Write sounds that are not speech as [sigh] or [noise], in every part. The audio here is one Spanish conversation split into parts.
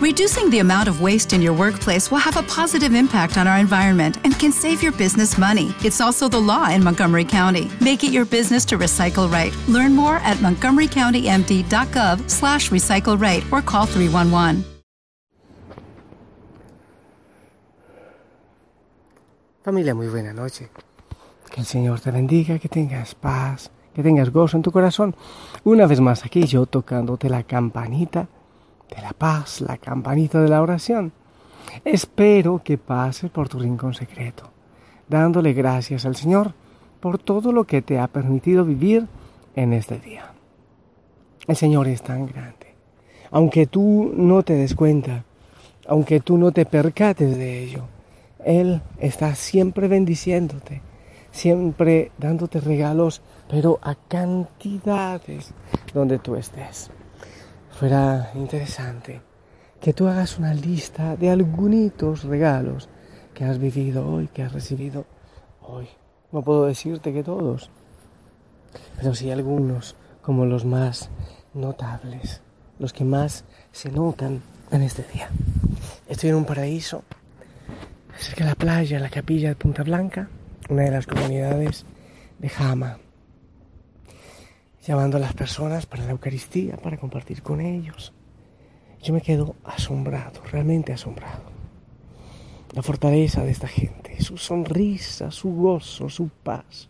Reducing the amount of waste in your workplace will have a positive impact on our environment and can save your business money. It's also the law in Montgomery County. Make it your business to recycle right. Learn more at montgomerycountymd.gov slash recycle right or call 311. Familia, muy buena noche. Que el Señor te bendiga, que tengas paz, que tengas gozo en tu corazón. Una vez más aquí yo tocándote la campanita de la paz, la campanita de la oración. Espero que pases por tu rincón secreto, dándole gracias al Señor por todo lo que te ha permitido vivir en este día. El Señor es tan grande. Aunque tú no te des cuenta, aunque tú no te percates de ello, Él está siempre bendiciéndote, siempre dándote regalos, pero a cantidades donde tú estés fuera interesante que tú hagas una lista de algunos regalos que has vivido hoy, que has recibido hoy. No puedo decirte que todos, pero sí algunos como los más notables, los que más se notan en este día. Estoy en un paraíso, cerca de la playa, la capilla de Punta Blanca, una de las comunidades de Jama llamando a las personas para la Eucaristía, para compartir con ellos. Yo me quedo asombrado, realmente asombrado. La fortaleza de esta gente, su sonrisa, su gozo, su paz.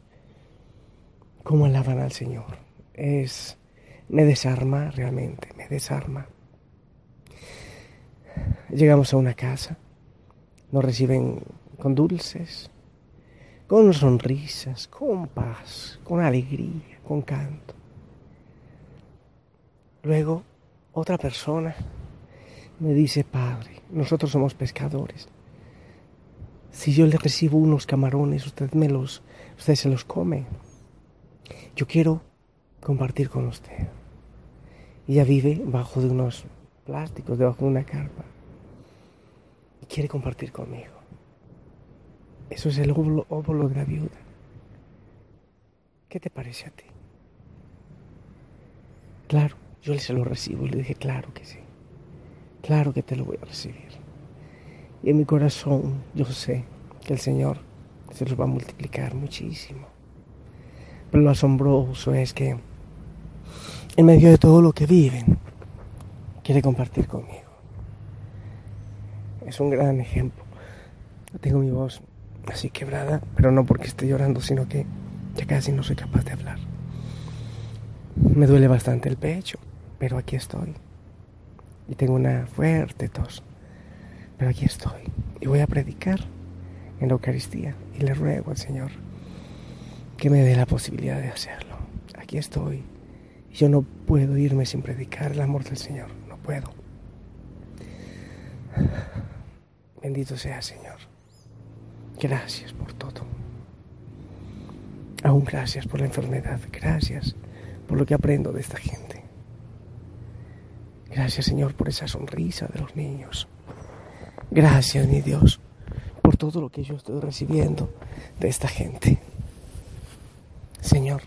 Cómo alaban al Señor. Es me desarma realmente, me desarma. Llegamos a una casa, nos reciben con dulces, con sonrisas, con paz, con alegría, con canto. Luego, otra persona me dice, Padre, nosotros somos pescadores. Si yo le recibo unos camarones, usted, me los, usted se los come. Yo quiero compartir con usted. Ella vive bajo de unos plásticos, debajo de una carpa. Y quiere compartir conmigo. Eso es el óvulo, óvulo de la viuda. ¿Qué te parece a ti? Claro, yo se lo recibo y le dije, claro que sí, claro que te lo voy a recibir. Y en mi corazón yo sé que el Señor se los va a multiplicar muchísimo. Pero lo asombroso es que en medio de todo lo que viven, quiere compartir conmigo. Es un gran ejemplo. Tengo mi voz así quebrada, pero no porque esté llorando, sino que ya casi no soy capaz de hablar. Me duele bastante el pecho pero aquí estoy. Y tengo una fuerte tos, pero aquí estoy. Y voy a predicar en la Eucaristía y le ruego al Señor que me dé la posibilidad de hacerlo. Aquí estoy. Y yo no puedo irme sin predicar el amor del Señor. No puedo. Bendito sea Señor. Gracias por todo. Aún gracias por la enfermedad. Gracias por lo que aprendo de esta gente. Gracias Señor por esa sonrisa de los niños. Gracias mi Dios por todo lo que yo estoy recibiendo de esta gente. Señor,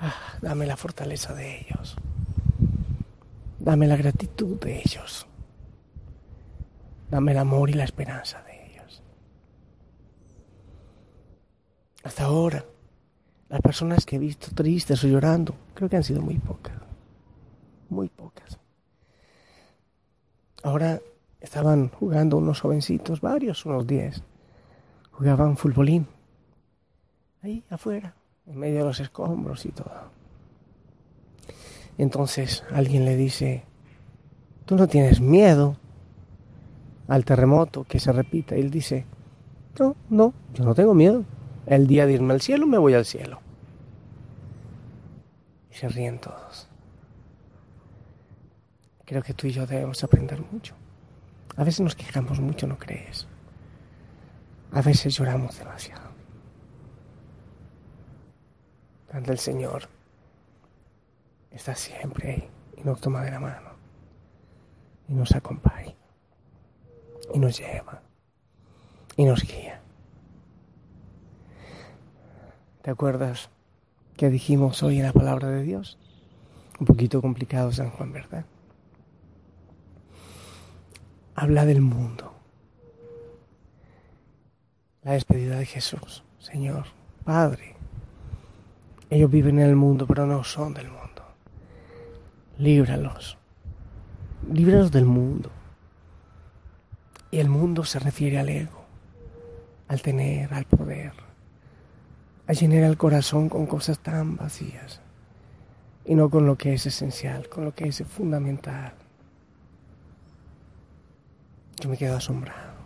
ah, dame la fortaleza de ellos. Dame la gratitud de ellos. Dame el amor y la esperanza de ellos. Hasta ahora, las personas que he visto tristes o llorando, creo que han sido muy pocas. Muy pocas. Ahora estaban jugando unos jovencitos, varios, unos diez. Jugaban futbolín. Ahí afuera, en medio de los escombros y todo. Entonces alguien le dice, tú no tienes miedo al terremoto que se repita. Y él dice, no, no, yo no tengo miedo. El día de irme al cielo, me voy al cielo. Y se ríen todos. Creo que tú y yo debemos aprender mucho. A veces nos quejamos mucho, ¿no crees? A veces lloramos demasiado. Ante el Señor está siempre ahí y nos toma de la mano y nos acompaña y nos lleva y nos guía. ¿Te acuerdas que dijimos hoy en la palabra de Dios? Un poquito complicado San Juan, ¿verdad? Habla del mundo. La despedida de Jesús, Señor, Padre. Ellos viven en el mundo, pero no son del mundo. Líbralos. Líbralos del mundo. Y el mundo se refiere al ego, al tener, al poder, a llenar el corazón con cosas tan vacías y no con lo que es esencial, con lo que es fundamental. Yo me quedo asombrado.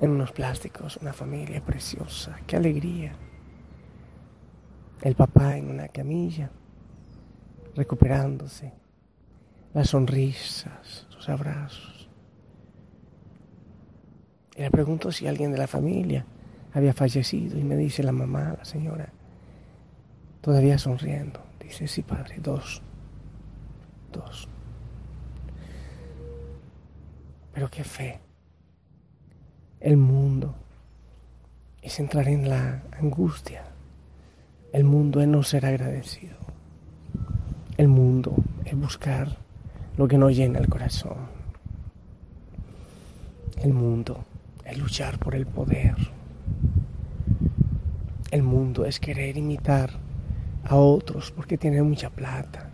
En unos plásticos, una familia preciosa, qué alegría. El papá en una camilla, recuperándose, las sonrisas, los abrazos. Y le pregunto si alguien de la familia había fallecido y me dice la mamá, la señora, todavía sonriendo. Dice, sí, padre, dos. Dos. Pero qué fe. El mundo es entrar en la angustia. El mundo es no ser agradecido. El mundo es buscar lo que no llena el corazón. El mundo es luchar por el poder. El mundo es querer imitar a otros porque tienen mucha plata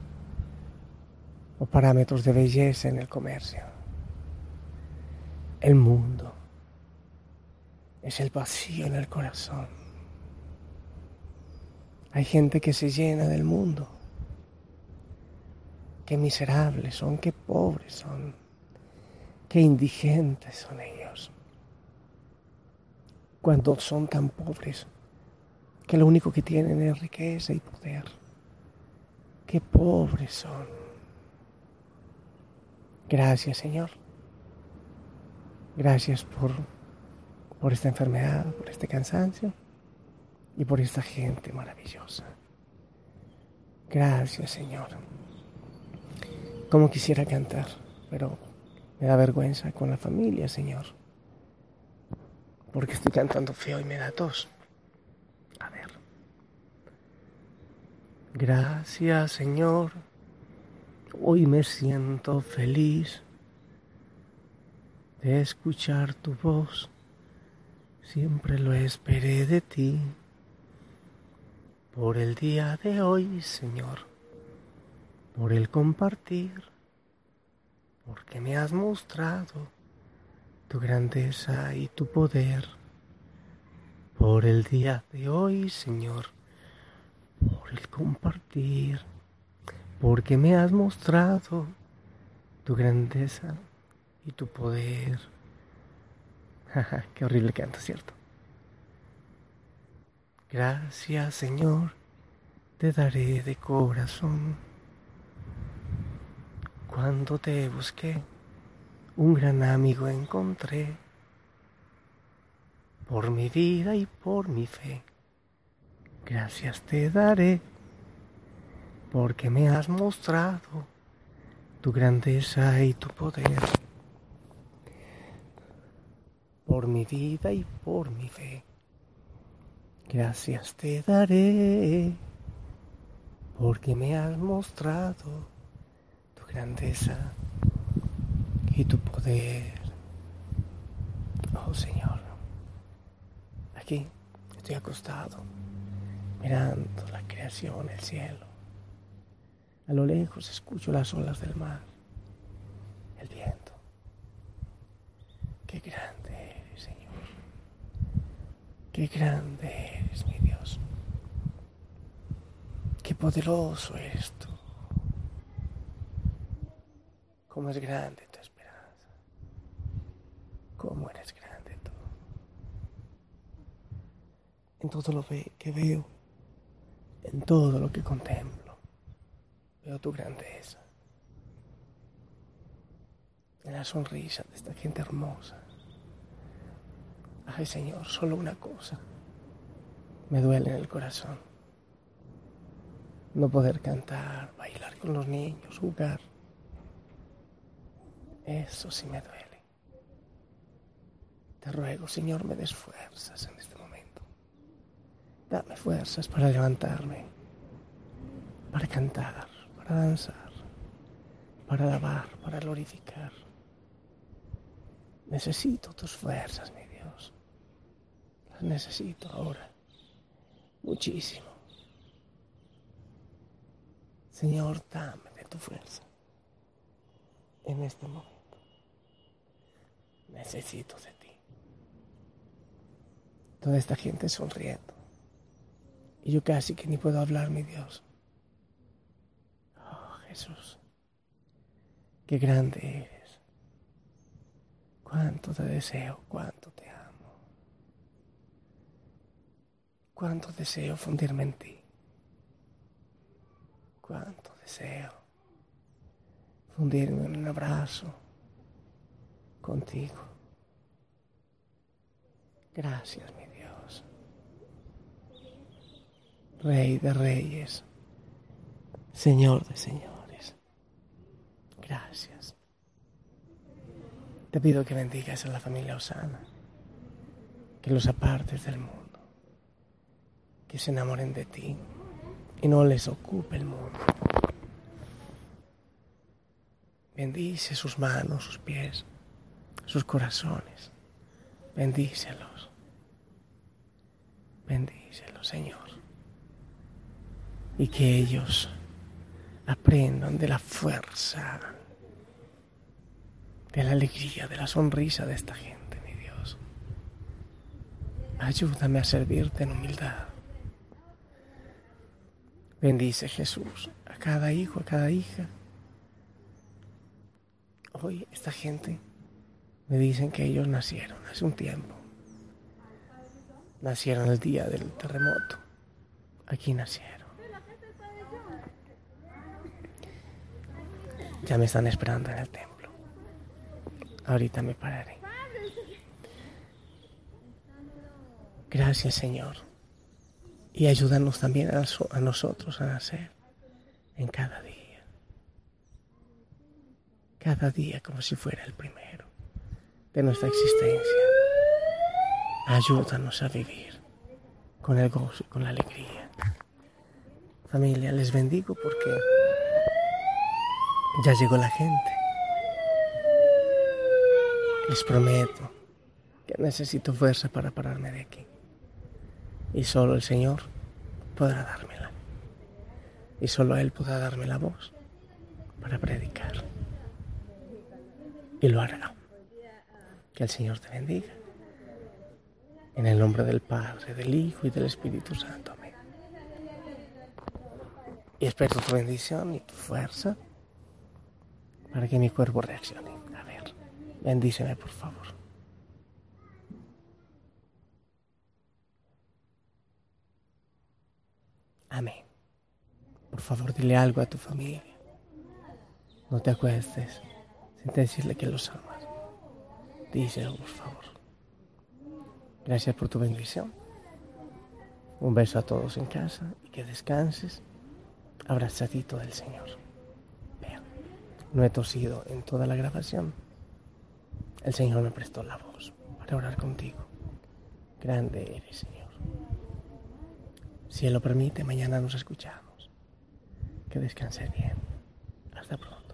o parámetros de belleza en el comercio. El mundo es el vacío en el corazón. Hay gente que se llena del mundo. Qué miserables son, qué pobres son, qué indigentes son ellos. Cuando son tan pobres que lo único que tienen es riqueza y poder. Qué pobres son. Gracias, Señor. Gracias por, por esta enfermedad, por este cansancio y por esta gente maravillosa. Gracias, Señor. Como quisiera cantar, pero me da vergüenza con la familia, Señor. Porque estoy cantando feo y me da tos. A ver. Gracias Señor, hoy me siento feliz de escuchar tu voz, siempre lo esperé de ti. Por el día de hoy, Señor, por el compartir, porque me has mostrado tu grandeza y tu poder. Por el día de hoy, Señor, por el compartir, porque me has mostrado tu grandeza y tu poder. [laughs] Qué horrible canto, ¿cierto? Gracias, Señor, te daré de corazón. Cuando te busqué, un gran amigo encontré por mi vida y por mi fe. Gracias te daré, porque me has mostrado tu grandeza y tu poder. Por mi vida y por mi fe. Gracias te daré, porque me has mostrado tu grandeza y tu poder. Oh Señor. Aquí estoy acostado, mirando la creación, el cielo. A lo lejos escucho las olas del mar, el viento. Qué grande. Qué grande eres, mi Dios. Qué poderoso eres tú. Cómo es grande tu esperanza. Cómo eres grande. en todo lo que veo, en todo lo que contemplo. Veo tu grandeza. En la sonrisa de esta gente hermosa. Ay Señor, solo una cosa me duele en el corazón. No poder cantar, bailar con los niños, jugar. Eso sí me duele. Te ruego, Señor, me des fuerzas en este Dame fuerzas para levantarme, para cantar, para danzar, para alabar, para glorificar, Necesito tus fuerzas, mi Dios. Necesito ahora. Muchísimo. Señor, dame de tu fuerza en este momento. Necesito de ti. Toda esta gente sonriendo. Y yo casi que ni puedo hablar, mi Dios. Oh, Jesús. Qué grande eres. Cuánto te deseo, cuánto te amo. Cuánto deseo fundirme en ti. Cuánto deseo fundirme en un abrazo contigo. Gracias, mi Dios. Rey de reyes, Señor de señores. Gracias. Te pido que bendigas a la familia Osana, que los apartes del mundo, que se enamoren de ti y no les ocupe el mundo. Bendice sus manos, sus pies, sus corazones. Bendícelos. Bendícelos, Señor. Y que ellos aprendan de la fuerza, de la alegría, de la sonrisa de esta gente, mi Dios. Ayúdame a servirte en humildad. Bendice Jesús a cada hijo, a cada hija. Hoy esta gente me dicen que ellos nacieron hace un tiempo. Nacieron el día del terremoto. Aquí nacieron. Ya me están esperando en el templo. Ahorita me pararé. Gracias Señor y ayúdanos también a, nosotros a nacer en cada día. Cada día como si fuera el primero de nuestra existencia. Ayúdanos a vivir con el gozo y con la alegría. Familia, les bendigo porque ya llegó la gente. Les prometo que necesito fuerza para pararme de aquí y solo el Señor podrá dármela. Y solo Él podrá darme la voz para predicar. Y lo hará. Que el Señor te bendiga. En el nombre del Padre, del Hijo y del Espíritu Santo. Amén. Y espero tu bendición y tu fuerza para que mi cuerpo reaccione. A ver, bendíceme por favor. Amén. Por favor, dile algo a tu familia. No te acuestes sin decirle que los amas. Díselo, por favor. Gracias por tu bendición. Un beso a todos en casa y que descanses abrazadito del Señor. Vean, no he tosido en toda la grabación. El Señor me prestó la voz para orar contigo. Grande eres, Señor. Si Él lo permite, mañana nos escuchamos. Que descanse bien. Hasta pronto.